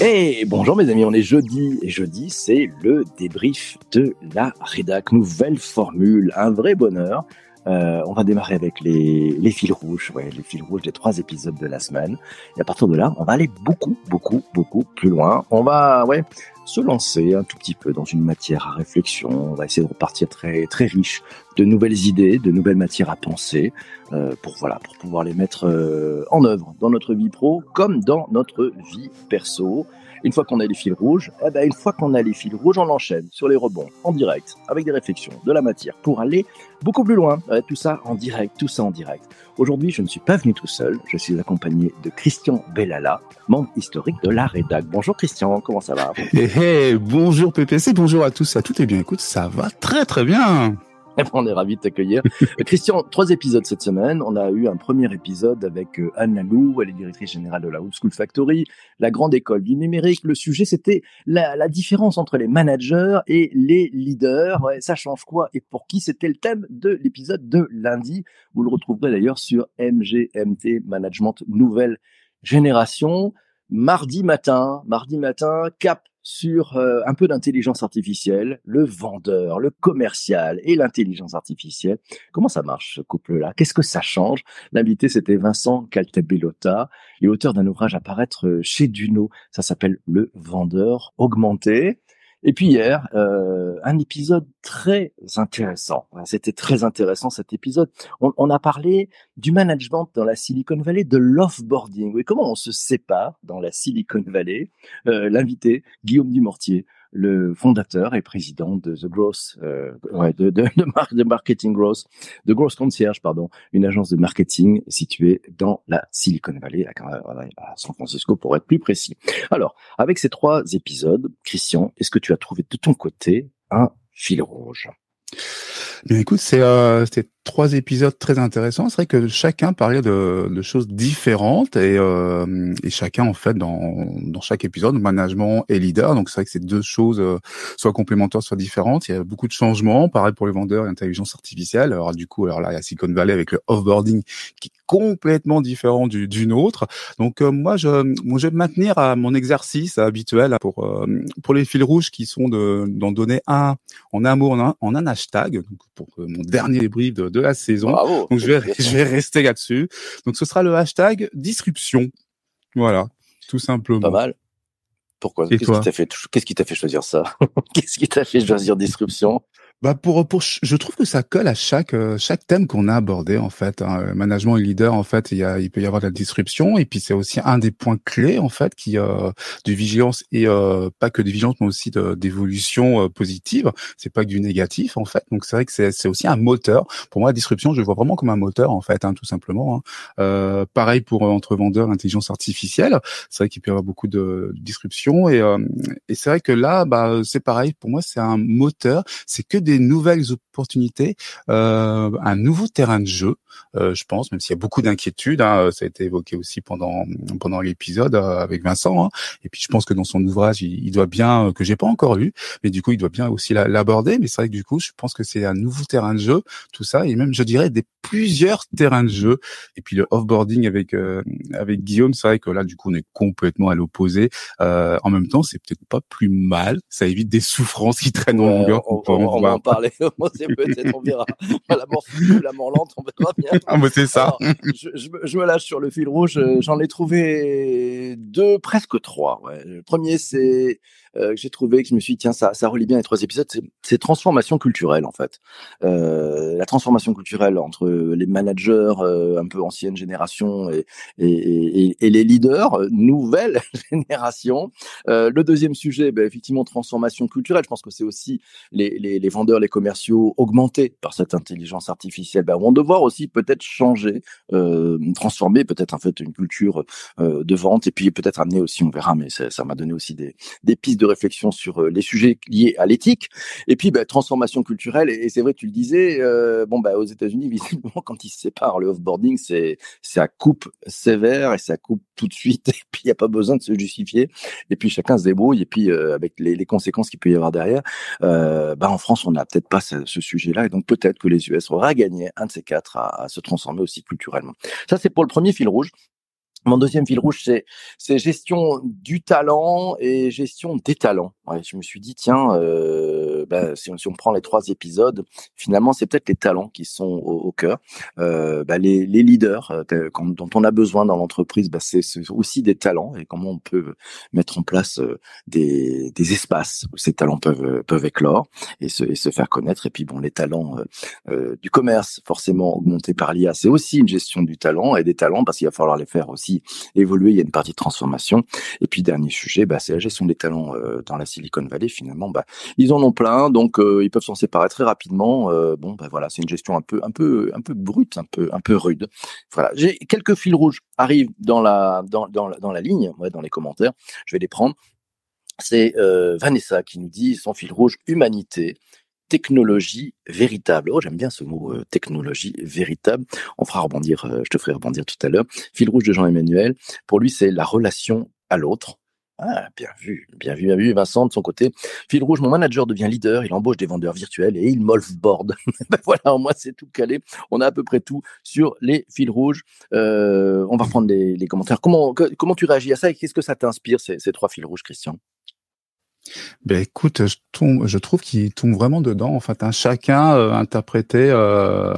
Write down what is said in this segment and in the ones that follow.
Et bonjour mes amis, on est jeudi et jeudi c'est le débrief de la rédac, nouvelle formule, un vrai bonheur. Euh, on va démarrer avec les, fils rouges, les fils rouges des trois épisodes de la semaine. Et à partir de là, on va aller beaucoup, beaucoup, beaucoup plus loin. On va, ouais, se lancer un tout petit peu dans une matière à réflexion. On va essayer de repartir très, très riche de nouvelles idées, de nouvelles matières à penser, euh, pour voilà, pour pouvoir les mettre euh, en œuvre dans notre vie pro comme dans notre vie perso. Une fois qu'on a les fils rouges, eh ben une fois qu'on a les fils rouges, on enchaîne sur les rebonds en direct avec des réflexions, de la matière pour aller beaucoup plus loin. tout ça en direct, tout ça en direct. Aujourd'hui, je ne suis pas venu tout seul. Je suis accompagné de Christian Bellala, membre historique de la Rédac. Bonjour Christian, comment ça va? Hey, hey, Bonjour PPC, bonjour à tous, à toutes. Et bien écoute, ça va très très bien. On est ravis de t'accueillir. Christian, trois épisodes cette semaine. On a eu un premier épisode avec euh, Anne Lalou, elle est directrice générale de la Old School Factory, la grande école du numérique. Le sujet, c'était la, la, différence entre les managers et les leaders. Ouais, ça change quoi et pour qui? C'était le thème de l'épisode de lundi. Vous le retrouverez d'ailleurs sur MGMT Management Nouvelle Génération. Mardi matin, mardi matin, cap sur euh, un peu d'intelligence artificielle, le vendeur, le commercial et l'intelligence artificielle. Comment ça marche ce couple-là? Qu'est-ce que ça change? L'invité, c'était Vincent Caltabellota, et auteur d'un ouvrage à paraître chez Duno. Ça s'appelle Le vendeur augmenté. Et puis hier, euh, un épisode très intéressant. C'était très intéressant cet épisode. On, a parlé du management dans la Silicon Valley, de l'offboarding. Oui, comment on se sépare dans la Silicon Valley? Euh, L'invité, Guillaume Dumortier, le fondateur et président de The Growth, euh, de, de, Marketing Growth, de Growth Concierge, pardon, une agence de marketing située dans la Silicon Valley, à, San Francisco pour être plus précis. Alors, avec ces trois épisodes, Christian, est-ce que tu as trouvé de ton côté un fil rouge? Écoute, c'est euh, trois épisodes très intéressants. C'est vrai que chacun parlait de, de choses différentes et, euh, et, chacun en fait dans, dans chaque épisode, management et leader. Donc c'est vrai que c'est deux choses euh, soit complémentaires, soit différentes. Il y a beaucoup de changements. Pareil pour les vendeurs et l'intelligence artificielle. Alors du coup, alors là il y a Silicon Valley avec le offboarding qui est complètement différent du, d'une autre. Donc euh, moi je moi je vais maintenir à mon exercice habituel pour euh, pour les fils rouges qui sont de d'en donner un en un mot en un, hashtag. Donc pour mon dernier débrief de la saison. Donc je vais, je vais rester là-dessus. Donc ce sera le hashtag disruption. Voilà, tout simplement. Pas mal. Pourquoi? Qu'est-ce qui t'a fait, qu'est-ce qui t'a fait choisir ça? Qu'est-ce qui t'a fait choisir disruption? Bah pour pour je trouve que ça colle à chaque euh, chaque thème qu'on a abordé en fait hein. Euh, management et leader en fait il y a il peut y avoir de la disruption et puis c'est aussi un des points clés en fait qui euh, de vigilance et euh, pas que de vigilance mais aussi d'évolution euh, positive. C'est pas que du négatif en fait. Donc c'est vrai que c'est c'est aussi un moteur. Pour moi la disruption je le vois vraiment comme un moteur en fait hein, tout simplement hein. pareil pour entre vendeurs intelligence artificielle. C'est vrai qu'il peut y avoir beaucoup de, de disruption et et c'est vrai que là bah c'est pareil. Pour moi c'est un moteur. C'est que des nouvelles opportunités, euh, un nouveau terrain de jeu, euh, je pense, même s'il y a beaucoup d'inquiétudes. Hein, ça a été évoqué aussi pendant pendant l'épisode euh, avec Vincent. Hein, et puis je pense que dans son ouvrage, il, doit bien que j'ai pas encore lu, mais du coup, il doit bien aussi l'aborder. Mais c'est vrai que du coup, je pense que c'est un nouveau terrain de jeu, tout ça, et même je dirais des plusieurs terrains de jeu. Et puis le offboarding avec avec Guillaume, c'est vrai que là, du coup, on est complètement à l'opposé. en même temps, c'est peut-être pas plus mal. Ça évite des souffrances qui traînent en longueur. On, va en parler. peut-être, on verra. La mort, la mort lente, on verra bien. Ah, c'est ça. je, je, je, me lâche sur le fil rouge. J'en ai trouvé deux, presque trois. Ouais. Le premier, c'est euh, que j'ai trouvé, que je me suis dit, tiens, ça, ça relie bien les trois épisodes, c'est transformation culturelle, en fait. Euh, la transformation culturelle entre les managers euh, un peu ancienne génération et, et, et, les leaders, nouvelle génération. Le deuxième sujet, ben, effectivement, transformation culturelle. Je pense que c'est aussi les, les, vendeurs, les commerciaux augmentés par cette intelligence artificielle ben, vont devoir aussi peut-être changer, transformer peut-être en fait une culture de vente et puis peut-être amener aussi, on verra, mais ça m'a donné aussi des, des pistes de réflexion sur euh, les sujets liés à l'éthique. Et puis, bah, transformation culturelle. Et, c'est vrai, tu le disais, euh, bon, bah, aux États-Unis, visiblement, quand ils se séparent, le offboarding, c'est, ça coupe sévère et ça coupe tout de suite, et puis il n'y a pas besoin de se justifier, et puis chacun se débrouille, et puis euh, avec les, conséquences qu'il peut y avoir derrière, bah en France on n'a peut-être pas ce, sujet-là, et donc peut-être que les US aura gagné un de ces quatre à se transformer aussi culturellement. Ça c'est pour le premier fil rouge. Mon deuxième fil rouge, c'est c'est gestion du talent et gestion des talents. Ouais, je me suis dit tiens, euh, bah, si, on, si, on, prend les trois épisodes, finalement c'est peut-être les talents qui sont au, au cœur. Euh, bah, les, les, leaders euh, dont on a besoin dans l'entreprise, bah, c'est aussi des talents et comment on peut mettre en place euh, des, des espaces où ces talents peuvent peuvent éclore et se, et se faire connaître. Et puis bon, les talents euh, du commerce forcément augmentés par l'IA, c'est aussi une gestion du talent et des talents parce qu'il va falloir les faire aussi évoluer. Il y a une partie de transformation. Et puis dernier sujet, bah, c'est la gestion des talents euh, dans la Silicon Valley. Finalement, bah, ils en ont plein, donc euh, ils peuvent s'en séparer très rapidement. Euh, bon, bah, voilà, c'est une gestion un peu, un peu, un peu brute, un peu, un peu rude. Voilà, j'ai quelques fils rouges arrivent dans la, dans, dans, dans la ligne, dans les commentaires. Je vais les prendre. C'est Vanessa qui nous dit son fil rouge humanité technologie véritable. Oh, j'aime bien ce mot euh, technologie véritable. On fera rebondir, euh, je te ferai rebondir tout à l'heure. Fil rouge de Jean-Emmanuel. Pour lui, c'est la relation à l'autre. Ah, bien vu, bien vu, bien vu. Vincent, de son côté, fil rouge, mon manager devient leader, il embauche des vendeurs virtuels et il molfboard. ben voilà, moi, c'est tout calé. On a à peu près tout sur les fils rouges. Euh, on va prendre les, commentaires. Comment, comment tu réagis à ça et qu'est-ce que ça t'inspire, ces trois fils rouges, Christian? Ben écoute, je, tombe, je trouve qu'il tombe vraiment dedans. En fait, hein, chacun euh, interprété euh,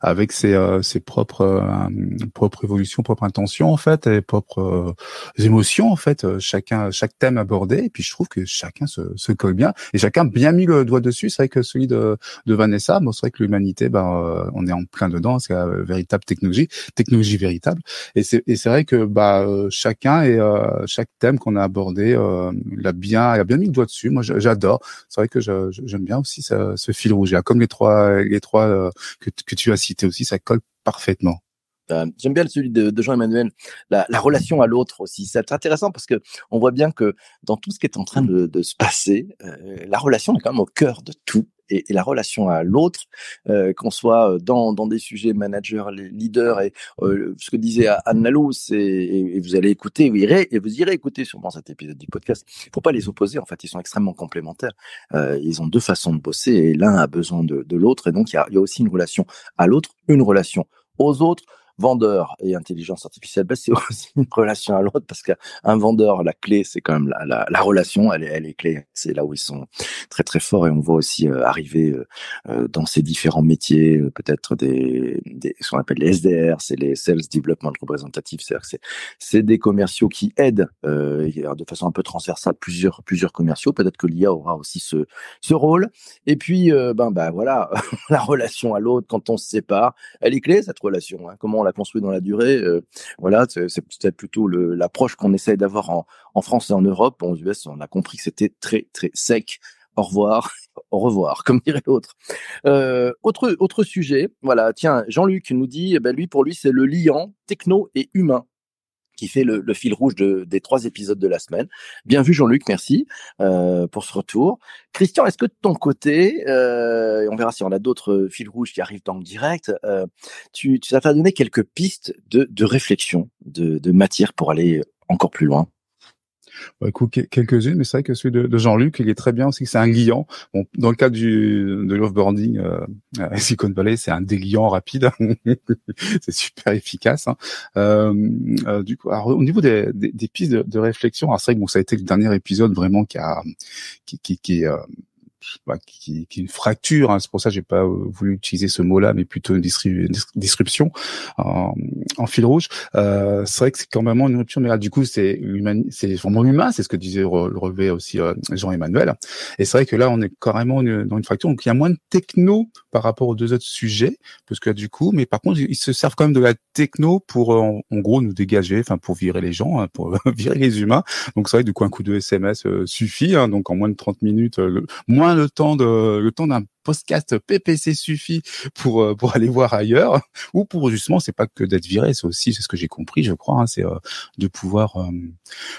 avec ses, euh, ses propres euh, propres évolutions, propres intentions en fait, et propres euh, émotions en fait. Chacun, chaque thème abordé. Et puis je trouve que chacun se, se colle bien et chacun bien mis le doigt dessus. C'est vrai que celui de, de Vanessa, bon, c'est vrai que l'humanité, ben on est en plein dedans. C'est la véritable technologie, technologie véritable. Et c'est et c'est vrai que bah chacun et chaque thème qu'on a abordé l'a bien, a bien mis doigt dessus. Moi, j'adore. C'est vrai que j'aime bien aussi ce, ce, fil rouge. Comme les trois, les trois euh, que, que tu as cités aussi, ça colle parfaitement. Euh, j'aime bien celui de, de Jean-Emmanuel, la, la, relation à l'autre aussi. C'est intéressant parce que on voit bien que dans tout ce qui est en train de, de se passer, euh, la relation est quand même au cœur de tout et, et la relation à l'autre, euh, qu'on soit dans, dans des sujets manager, les leaders et euh, ce que disait Anne Lalou, c'est et, et, vous allez écouter, vous irez et vous irez écouter sûrement cet épisode du podcast. Il faut pas les opposer, en fait, ils sont extrêmement complémentaires. Euh, ils ont deux façons de bosser et l'un a besoin de, de l'autre et donc il y a, il y a aussi une relation à l'autre, une relation aux autres vendeur et intelligence artificielle, ben, c'est aussi une relation à l'autre parce qu'un vendeur, la clé, c'est quand même la, la, la, relation, elle est, elle est clé. C'est là où ils sont très très forts et on voit aussi euh, arriver euh, euh dans ces différents métiers, peut-être des, ce qu'on appelle les SDR, c'est les Sales Development Representative, c'est-à-dire c'est c'est des commerciaux qui aident de façon un peu transversale plusieurs plusieurs commerciaux. Peut-être que l'IA aura aussi ce ce rôle. Et puis ben ben voilà, la relation à l'autre quand on se sépare, elle est clé cette relation. Hein. Comment on la construit dans la durée. Euh, voilà, c'est peut-être plutôt l'approche qu'on essaye d'avoir en, France et en Europe. En US, on a compris que c'était très très sec. Au revoir, au revoir, comme dirait l'autre. Euh, autre autre sujet, voilà. Tiens, Jean-Luc nous dit, eh ben lui pour lui c'est le liant techno et humain qui fait le, le fil rouge de, des trois épisodes de la semaine. Bien vu Jean-Luc, merci euh, pour ce retour. Christian, est-ce que de ton côté, euh, on verra si on a d'autres fils rouges qui arrivent dans le direct, euh, tu, tu as donné quelques pistes de, de réflexion, de, de matière pour aller encore plus loin? Quelques-unes, mais c'est vrai que celui de, de Jean-Luc, il est très bien aussi. C'est un liant. Bon, dans le cas du de l'offboarding euh, à Silicon Valley, c'est un déliant rapide. c'est super efficace. Hein. Euh, euh, du coup, alors, au niveau des, des, des pistes de, de réflexion, c'est vrai que bon, ça a été le dernier épisode vraiment qui a qui qui, qui euh, bah, qui, qui, est une fracture. Hein. C'est pour ça que j'ai pas euh, voulu utiliser ce mot-là, mais plutôt une description en, en, fil rouge. Euh, c'est vrai que c'est quand même une rupture, mais là, du coup, c'est c'est vraiment humain. C'est ce que disait le relevé aussi euh, Jean-Emmanuel. Et c'est vrai que là, on est carrément dans une fracture. Donc, il y a moins de techno par rapport aux deux autres sujets, parce que du coup, mais par contre, ils se servent quand même de la techno pour, euh, en, gros, nous dégager, enfin, pour virer les gens, hein, pour virer les humains. Donc, c'est vrai, du coup, un coup de SMS suffit. Hein, donc, en moins de 30 minutes, le, moins le temps de le temps d'un podcast PPC suffit pour euh, pour aller voir ailleurs ou pour justement c'est pas que d'être viré c'est aussi c'est ce que j'ai compris je crois hein, c'est euh, de pouvoir euh,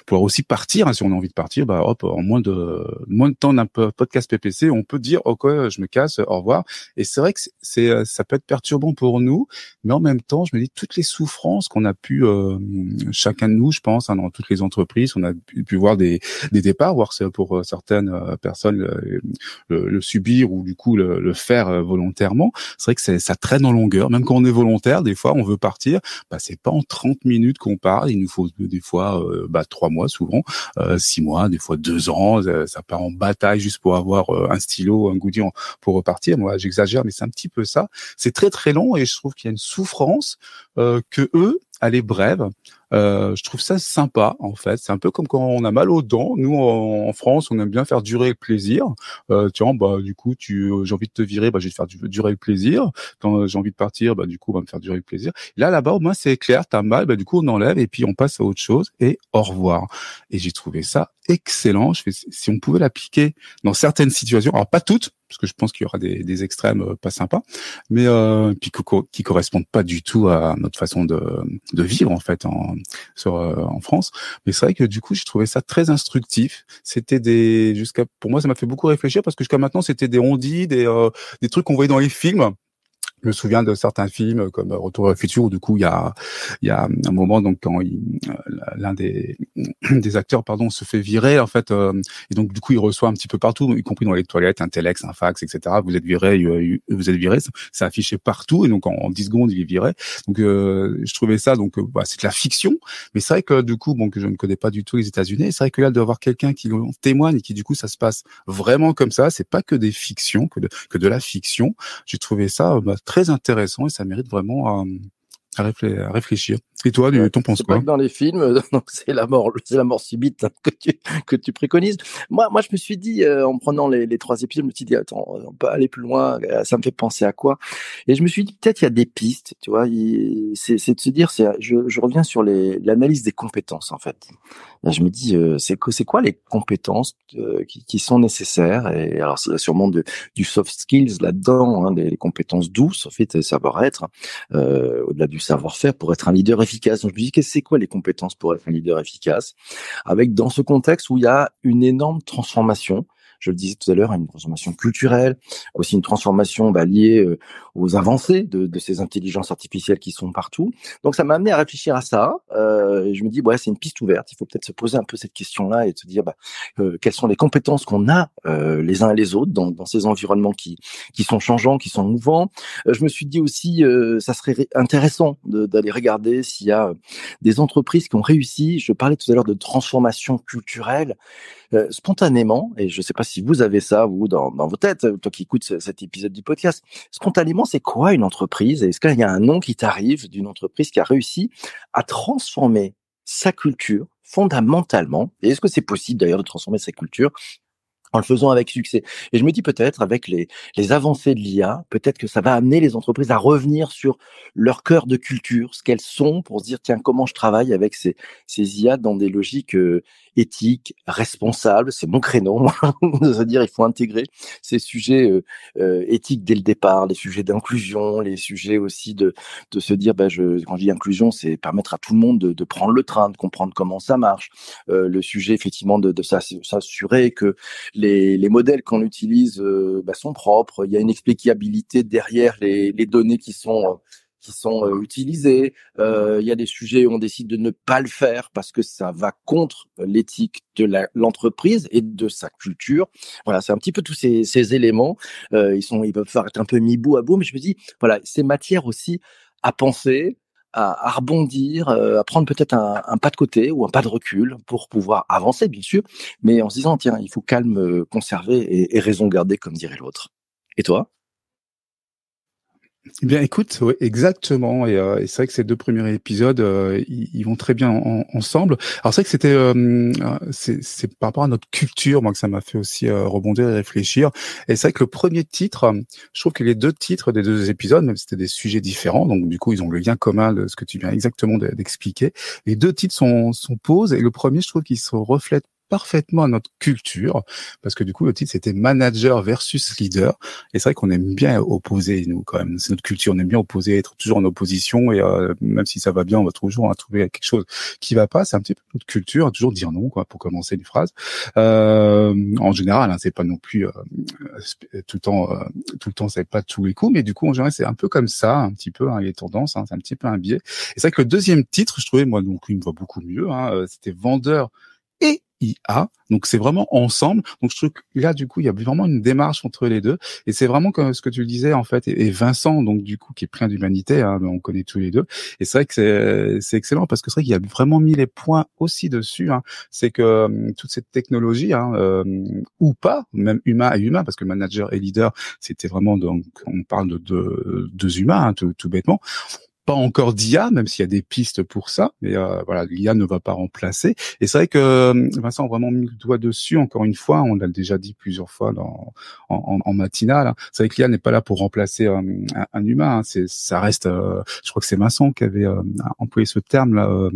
pouvoir aussi partir hein, si on a envie de partir bah hop en moins de moins de temps d'un podcast PPC on peut dire ok je me casse au revoir. Et c'est vrai que c'est ça peut être perturbant pour nous mais en même temps je me dis toutes les souffrances qu'on a pu chacun de nous je pense hein, dans toutes les entreprises on a pu, voir des des départs voir pour certaines personnes le, le subir ou du coup le, faire euh, volontairement. C'est vrai que ça traîne en longueur. Même quand on est volontaire, des fois, on veut partir. Bah, c'est pas en 30 minutes qu'on part. Il nous faut des fois euh, bah, trois mois souvent, euh, six mois, des fois deux ans. Ça, part en bataille juste pour avoir un stylo, un goodie pour repartir. Moi, j'exagère, mais c'est un petit peu ça. C'est très très long et je trouve qu'il y a une souffrance que eux, elle est brève. Euh, je trouve ça sympa en fait. C'est un peu comme quand on a mal aux dents. Nous en, France, on aime bien faire durer le plaisir. Euh, tiens, bah du coup, tu, j'ai envie de te virer, bah je vais te faire durer le plaisir. Quand j'ai envie de partir, bah du coup, on va me faire durer le plaisir. Là, là-bas, au moins c'est clair. T'as mal, bah du coup, on enlève et puis on passe à autre chose et au revoir. Et j'ai trouvé ça excellent. Je fais, si on pouvait l'appliquer dans certaines situations, alors pas toutes, parce que je pense qu'il y aura des, des extrêmes euh, pas sympas, mais euh, puis qui correspondent pas du tout à notre façon de, de vivre en fait en, sur, euh, en France. Mais c'est vrai que du coup, j'ai trouvé ça très instructif. C'était des jusqu'à pour moi, ça m'a fait beaucoup réfléchir parce que jusqu'à maintenant, c'était des ondits, des euh, des trucs qu'on voyait dans les films je me souviens de certains films comme Retour le futur où du coup il y a il y a un moment donc quand euh, l'un des des acteurs pardon se fait virer en fait euh, et donc du coup il reçoit un petit peu partout y compris dans les toilettes un telex un fax etc vous êtes viré vous êtes viré c'est affiché partout et donc en, 10 secondes il est viré. Donc euh, je trouvais ça donc bah, c'est de la fiction mais c'est vrai que du coup bon que je ne connais pas du tout les États-Unis c'est vrai que là d'avoir quelqu'un qui témoigne et qui du coup ça se passe vraiment comme ça c'est pas que des fictions que de que de la fiction j'ai trouvé ça bah, intéressant et ça mérite vraiment euh, à, réfléchir. Et toi, tu t'en penses quoi Dans les films, c'est la mort, c'est la mort subite que tu que tu préconises. Moi, moi, je me suis dit euh, en prenant les, les, trois épisodes, je me suis dit attends, on peut aller plus loin. Euh, ça me fait penser à quoi? Et je me suis dit peut-être il y a des pistes. Tu vois, c'est de se dire, c'est je, je reviens sur l'analyse des compétences en fait. je me dis euh, c'est c'est quoi les compétences qui, qui, sont nécessaires? Et alors c'est sûrement de, du soft skills là-dedans, hein, des compétences douces, en fait, savoir-être, au-delà du savoir-faire pour être un leader efficace. Donc je me dis, c'est quoi les compétences pour être un leader efficace? Avec dans ce contexte où il y a une énorme transformation je le disais tout à l'heure, une transformation culturelle, aussi une transformation bah, liée euh, aux avancées de, de, ces intelligences artificielles qui sont partout. Donc ça m'a amené à réfléchir à ça. Euh, je me dis, ouais, c'est une piste ouverte. Il faut peut-être se poser un peu cette question-là et se dire, bah, euh, quelles sont les compétences qu'on a euh, les uns et les autres dans, dans, ces environnements qui, qui sont changeants, qui sont mouvants. Euh, je me suis dit aussi, ça serait intéressant d'aller regarder s'il y a des entreprises qui ont réussi. Je parlais tout à l'heure de transformation culturelle. Spontanément, et je ne sais pas si vous avez ça, vous, dans, dans vos têtes, toi qui écoutes cet épisode du podcast, spontanément, c'est quoi une entreprise? Est-ce qu'il y a un nom qui t'arrive d'une entreprise qui a réussi à transformer sa culture fondamentalement? Est-ce que c'est possible d'ailleurs de transformer sa culture en le faisant avec succès. Et je me dis peut-être avec les, les avancées de l'IA, peut-être que ça va amener les entreprises à revenir sur leur cœur de culture, ce qu'elles sont, pour se dire tiens comment je travaille avec ces, ces IA dans des logiques euh, éthiques, responsables. C'est mon créneau, de se dire il faut intégrer ces sujets euh, euh, éthiques dès le départ, les sujets d'inclusion, les sujets aussi de de se dire bah je quand je dis inclusion, c'est permettre à tout le monde de, de prendre le train, de comprendre comment ça marche. le sujet effectivement de, de s'assurer que les, modèles qu'on utilise euh, bah, sont propres. Il y a une explicabilité derrière les, données qui sont euh, qui sont euh, utilisées. il y a des sujets où on décide de ne pas le faire parce que ça va contre l'éthique de l'entreprise et de sa culture. Voilà, c'est un petit peu tous ces, éléments. ils sont, ils peuvent faire être un peu mis bout à bout, mais je me dis, voilà, c'est matière aussi à penser, à, à rebondir, euh, à prendre peut-être un, pas de côté ou un pas de recul pour pouvoir avancer, bien sûr, mais en se disant, tiens, il faut calme euh, conserver et, et raison garder, comme dirait l'autre. Et toi? Eh bien, écoute, ouais, exactement. Et, euh, et c'est vrai que ces deux premiers épisodes, euh, ils, vont très bien ensemble. Alors c'est vrai que c'était, euh, c'est par rapport à notre culture, moi que ça m'a fait aussi rebondir et réfléchir. Et c'est vrai que le premier titre, je trouve que les deux titres des deux épisodes, même si c'était des sujets différents, donc du coup ils ont le lien commun de ce que tu viens exactement d'expliquer. Les deux titres sont sont pause et le premier, je trouve qu'il se reflète parfaitement à notre culture, parce que du coup, le titre, c'était manager versus leader. Et c'est vrai qu'on aime bien opposer, nous, quand même. C'est notre culture. On aime bien opposer, être toujours en opposition. Et euh, même si ça va bien, on va toujours trouver quelque chose qui va pas. C'est un petit peu notre culture, toujours dire non, quoi, pour commencer une phrase. Euh, en général, hein, c'est pas non plus euh, tout le temps, euh, tout le temps, c'est pas tous les coups, mais du coup, en général, c'est un peu comme ça, un petit peu, hein, les tendances, hein, c'est un petit peu un biais. Et c'est vrai que le deuxième titre, je trouvais, moi, donc, il me va beaucoup mieux, hein, euh, c'était vendeur IA. Donc c'est vraiment ensemble. Donc je trouve que là du coup il y a vraiment une démarche entre les deux et c'est vraiment comme ce que tu disais en fait et, Vincent donc du coup qui est plein d'humanité, hein, on connaît tous les deux et c'est vrai que c'est excellent parce que c'est vrai qu'il a vraiment mis les points aussi dessus. Hein. C'est que hum, toute cette technologie hein, euh, ou pas, même humain à humain parce que manager et leader c'était vraiment donc on parle de deux, humains hein, tout, tout bêtement pas encore d'IA, même s'il y a des pistes pour ça. Mais euh, voilà, l'IA ne va pas remplacer. Et c'est vrai que euh, Vincent a vraiment mis le doigt dessus. Encore une fois, on l'a déjà dit plusieurs fois dans, en, en, matinale. Hein. C'est vrai que l'IA n'est pas là pour remplacer euh, un, un, humain. Hein. C'est, ça reste. je crois que c'est Vincent qui avait employé ce terme-là.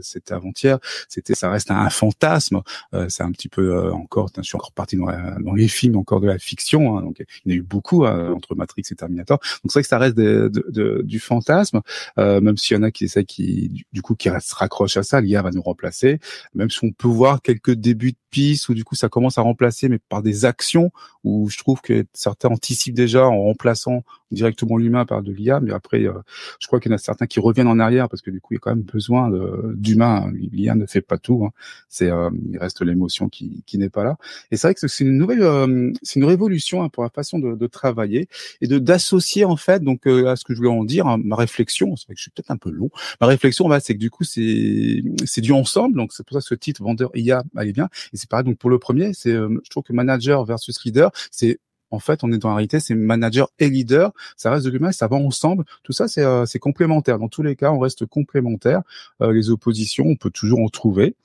c'était avant-hier. C'était, ça reste un, fantasme. c'est un petit peu encore. Je suis encore parti dans, dans, les films, encore de la fiction. Hein. Donc, il y en a eu beaucoup entre Matrix et Terminator. Donc, c'est vrai que ça reste de, de, du fantasme. Euh, même s'il y en a qui essaient qui du coup qui se raccrochent à ça, l'IA va nous remplacer. Même si on peut voir quelques débuts de pistes où du coup ça commence à remplacer, mais par des actions où je trouve que certains anticipent déjà en remplaçant directement l'humain par de l'IA, mais après euh, je crois qu'il y en a certains qui reviennent en arrière parce que du coup il y a quand même besoin d'humain. L'IA ne fait pas tout. Hein. C'est euh, il reste l'émotion qui, qui n'est pas là. Et c'est vrai que c'est une nouvelle, c'est une révolution hein, pour la façon de, de travailler et de d'associer en fait donc à ce que je voulais en dire hein, ma réflexion c'est vrai que je suis peut-être un peu long. Ma réflexion, bah, c'est que du coup, c'est c'est du ensemble, donc c'est pour ça que ce titre vendeur IA allait bien. Et c'est pareil. Donc pour le premier, c'est euh, je trouve que manager versus leader, c'est en fait, on est dans la réalité, c'est manager et leader. Ça reste de l'humain, ça va ensemble. Tout ça, c'est euh, complémentaire. Dans tous les cas, on reste complémentaire. Euh, les oppositions, on peut toujours en trouver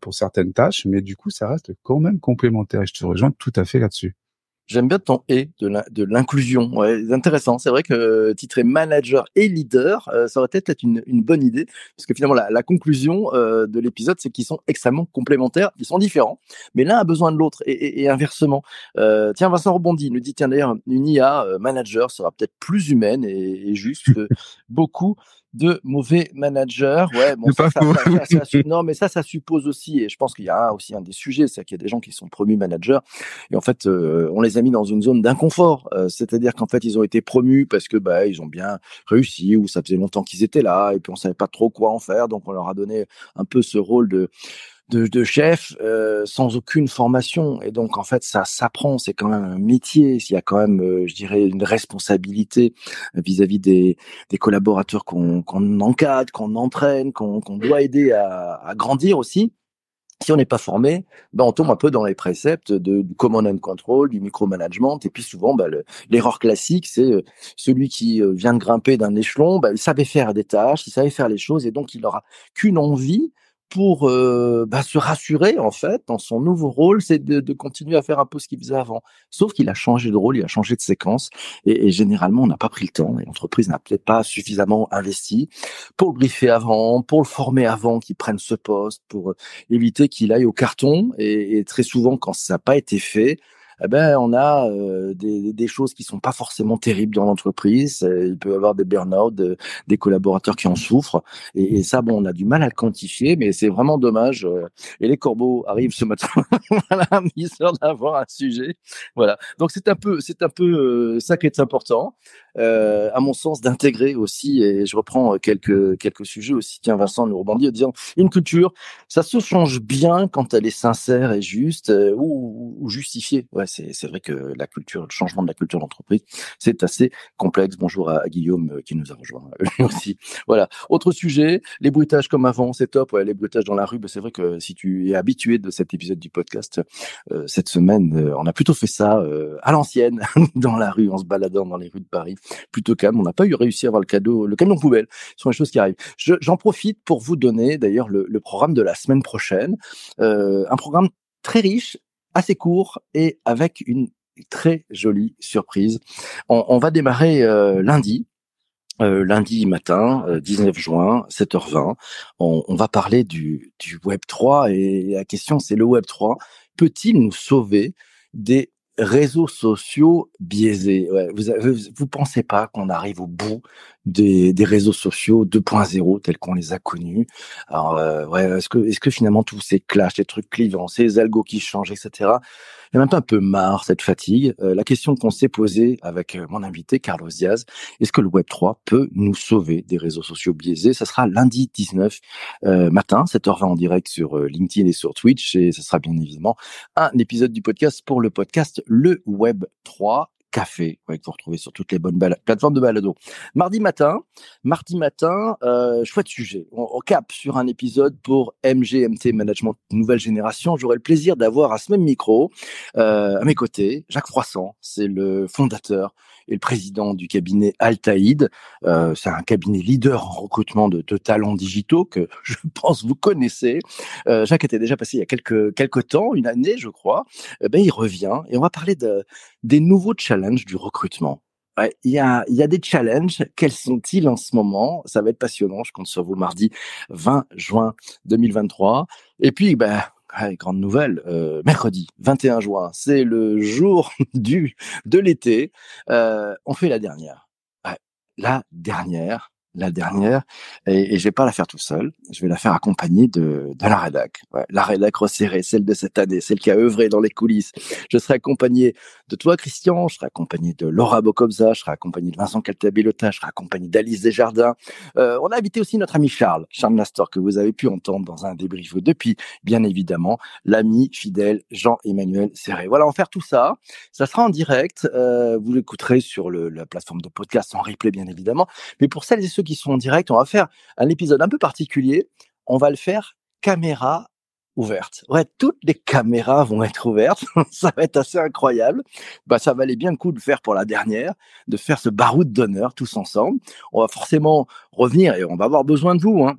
pour certaines tâches, mais du coup, ça reste quand même complémentaire. Et je te rejoins tout à fait là-dessus. J'aime bien ton et de l'inclusion. Ouais, c'est intéressant. C'est vrai que euh, titrer manager et leader, euh, ça aurait peut-être une, une, bonne idée, parce que finalement la, la conclusion euh, de l'épisode, c'est qu'ils sont extrêmement complémentaires, ils sont différents, mais l'un a besoin de l'autre et, et, inversement. tiens, Vincent rebondit, nous dit tiens d'ailleurs une IA manager sera peut-être plus humaine et, et juste que beaucoup de mauvais managers. Ouais, bon, ça, ça, ça, non, mais ça, ça suppose aussi, et je pense qu'il y a aussi un des sujets, c'est qu'il y a des gens qui sont promus managers, et en fait, euh, on les a mis dans une zone d'inconfort. Euh, c'est-à-dire qu'en fait, ils ont été promus parce que bah, ils ont bien réussi, ou ça faisait longtemps qu'ils étaient là, et puis on savait pas trop quoi en faire, donc on leur a donné un peu ce rôle de de, de chef euh, sans aucune formation. Et donc, en fait, ça s'apprend. C'est quand même un métier. Il y a quand même, euh, je dirais, une responsabilité vis-à-vis des, des collaborateurs qu'on encadre, qu'on entraîne, qu'on doit aider à, à grandir aussi si on n'est pas formé, ben on tombe un peu dans les préceptes de, du command and control, du micromanagement. Et puis souvent, ben, l'erreur classique, c'est euh, celui qui vient de grimper d'un échelon, ben, il savait faire des tâches, il savait faire les choses, et donc il n'aura qu'une envie, pour euh, bah, se rassurer en fait dans son nouveau rôle, c'est de, de, continuer à faire un peu ce qu'il faisait avant. Sauf qu'il a changé de rôle, il a changé de séquence, et, et généralement on n'a pas pris le temps, et l'entreprise n'a peut-être pas suffisamment investi pour le briefer avant, pour le former avant qu'il prenne ce poste, pour euh, éviter qu'il aille au carton. Et, et très souvent, quand ça n'a pas été fait, eh ben on a euh, des, des, choses qui sont pas forcément terribles dans l'entreprise. Euh, il peut y avoir des burn-out, des collaborateurs qui en souffrent. Et, et, ça, bon, on a du mal à le quantifier, mais c'est vraiment dommage. Euh. Et les corbeaux arrivent ce matin, voilà, histoire d'avoir un sujet. Voilà. Donc c'est un peu, c'est un peu ça qui est important euh, à mon sens, d'intégrer aussi, et je reprends quelques quelques sujets aussi. Tiens, Vincent nous rebondit en disant une culture, ça se change bien quand elle est sincère et juste euh, ou, ou, justifiée. Ouais, c'est c'est vrai que la culture, le changement de la culture d'entreprise, c'est assez complexe. Bonjour à, Guillaume euh, qui nous a rejoint lui aussi. Voilà. Autre sujet, les bruitages comme avant, c'est top. Ouais, les bruitages dans la rue, bah, c'est vrai que si tu es habitué de cet épisode du podcast euh, cette semaine, euh, on a plutôt fait ça à l'ancienne dans la rue en se baladant dans les rues de Paris plutôt calme. On n'a pas eu réussi à avoir le cadeau, le camion poubelle. Ce sont les choses qui arrivent. J'en profite pour vous donner d'ailleurs le, programme de la semaine prochaine. Euh, un programme très riche, assez court et avec une très jolie surprise. On, va démarrer euh, lundi euh, lundi matin, 19 euh, juin, 7h20. On, on va parler du, du Web 3 et la question c'est le Web 3 peut-il nous sauver des réseaux sociaux biaisés. Ouais, vous, vous pensez pas qu'on arrive au bout des, des réseaux sociaux 2.0 tels qu'on les a connus? Alors, euh, ouais, est-ce que, est-ce que finalement tous ces clashs, les trucs clivants, ces algos qui changent, etc. A même pas un peu marre cette fatigue. Euh, la question qu'on s'est posée avec euh, mon invité Carlos Diaz, est-ce que le Web 3 peut nous sauver des réseaux sociaux biaisés? Ça sera lundi 19 matin, 7h20 en direct sur LinkedIn et sur Twitch, et ce sera bien évidemment un épisode du podcast pour le podcast Le Web 3 café, que vous retrouvez sur toutes les bonnes plateformes de balado. Mardi matin, mardi matin, euh, chouette sujet. On, on, cap sur un épisode pour MGMT Management Nouvelle Génération. J'aurai le plaisir d'avoir à ce même micro, euh, à mes côtés, Jacques Froissant. C'est le fondateur et le président du cabinet Altaïd. Euh, c'est un cabinet leader en recrutement de, talents digitaux que je pense vous connaissez. Euh, Jacques était déjà passé il y a quelques quelques temps, une année je crois. Eh ben il revient et on va parler de des nouveaux challenges du recrutement. Ouais, il y a, il y a des challenges. Quels sont-ils en ce moment? Ça va être passionnant. Je compte sur vous mardi 20 juin 2023. Et puis, ben, grande nouvelle, euh, mercredi 21 juin, c'est le jour du de l'été. Euh, on fait la dernière. La dernière la dernière, et, et je vais pas la faire tout seul. Je vais la faire accompagnée de, de la rédac. Ouais, la rédac resserrée, celle de cette année, celle qui a œuvré dans les coulisses. Je serai accompagné de toi, Christian. Je serai accompagné de Laura Bocobza. Je serai accompagné de Vincent Caltabellota. Je serai accompagné d'Alice Desjardins. Euh, on a invité aussi notre ami Charles, Charles Nastor, que vous avez pu entendre dans un débrief depuis, bien évidemment, l'ami fidèle Jean-Emmanuel Serré. Voilà, on va faire tout ça. Ça sera en direct. Euh, vous l'écouterez sur le, la plateforme de podcast en replay, bien évidemment. Mais pour celles et ceux qui sont en direct, on va faire un épisode un peu particulier. On va le faire caméra ouverte. Ouais, toutes les caméras vont être ouvertes. ça va être assez incroyable. Bah, ça valait bien le coup de faire pour la dernière, de faire ce baroud d'honneur tous ensemble. On va forcément revenir et on va avoir besoin de vous. Hein.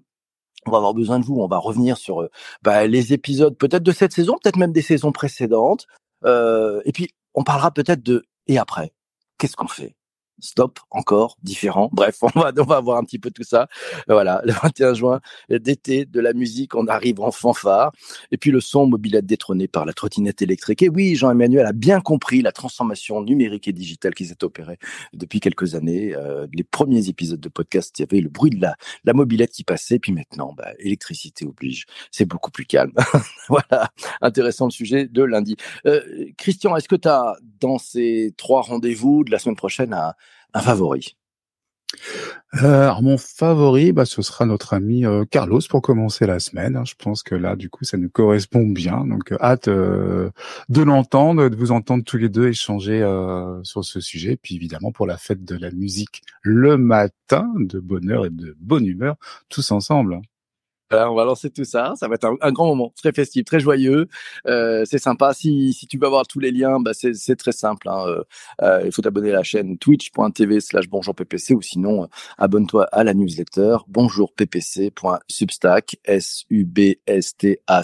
On va avoir besoin de vous. On va revenir sur euh, bah, les épisodes peut-être de cette saison, peut-être même des saisons précédentes. Euh, et puis, on parlera peut-être de et après. Qu'est-ce qu'on fait? Stop, encore, différent. Bref, on va, on va voir un petit peu tout ça. Voilà, le 21 juin, d'été, de la musique, on arrive en fanfare. Et puis le son mobilette détrôné par la trottinette électrique. Et oui, Jean-Emmanuel a bien compris la transformation numérique et digitale qui s'est opérée depuis quelques années. Euh, les premiers épisodes de podcast, il y avait le bruit de la, la mobilette qui passait. Puis maintenant, bah, électricité oblige. C'est beaucoup plus calme. voilà, intéressant le sujet de lundi. Euh, Christian, est-ce que tu as, dans ces trois rendez-vous de la semaine prochaine, à un favori euh, mon favori, bah, ce sera notre ami euh, Carlos pour commencer la semaine. Hein. Je pense que là, du coup, ça nous correspond bien. Donc, euh, hâte de l'entendre, de vous entendre tous les deux échanger sur ce sujet. Puis évidemment, pour la fête de la musique le matin, de bonheur et de bonne humeur, tous ensemble on va lancer tout ça. Ça va être un, grand moment, très festif, très joyeux. Euh, c'est sympa. Si, si tu veux avoir tous les liens, bah c'est très simple. Hein. Euh, euh, il faut t'abonner à la chaîne twitch.tv slash bonjour PPC ou sinon euh, abonne-toi à la newsletter bonjourppc.substack s u b s t a.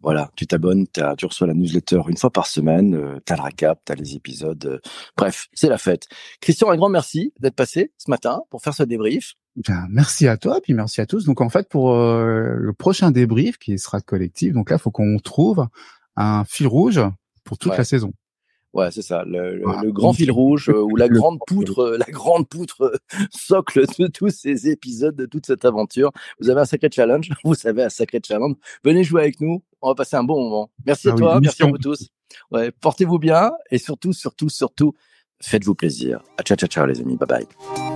Voilà, tu t'abonnes, tu reçois la newsletter une fois par semaine, euh, tu le recap, tu as les épisodes. Euh, bref, c'est la fête. Christian, un grand merci d'être passé ce matin pour faire ce débrief. Bien, merci à toi, puis merci à tous. Donc en fait, pour euh, le prochain débrief qui sera collectif, donc là, faut qu'on trouve un fil rouge pour toute la saison. Ouais, c'est ça, le, le, grand fil rouge euh, ou la grande poutre, euh, la grande poutre euh, socle de tous ces épisodes, de toute cette aventure. Vous avez un sacré challenge, vous savez un sacré challenge. Venez jouer avec nous, on va passer un bon moment. Merci à ah toi, merci à vous tous. Ouais, portez-vous bien et surtout, surtout, surtout, faites-vous plaisir. À ciao, ciao, ciao les amis, bye bye.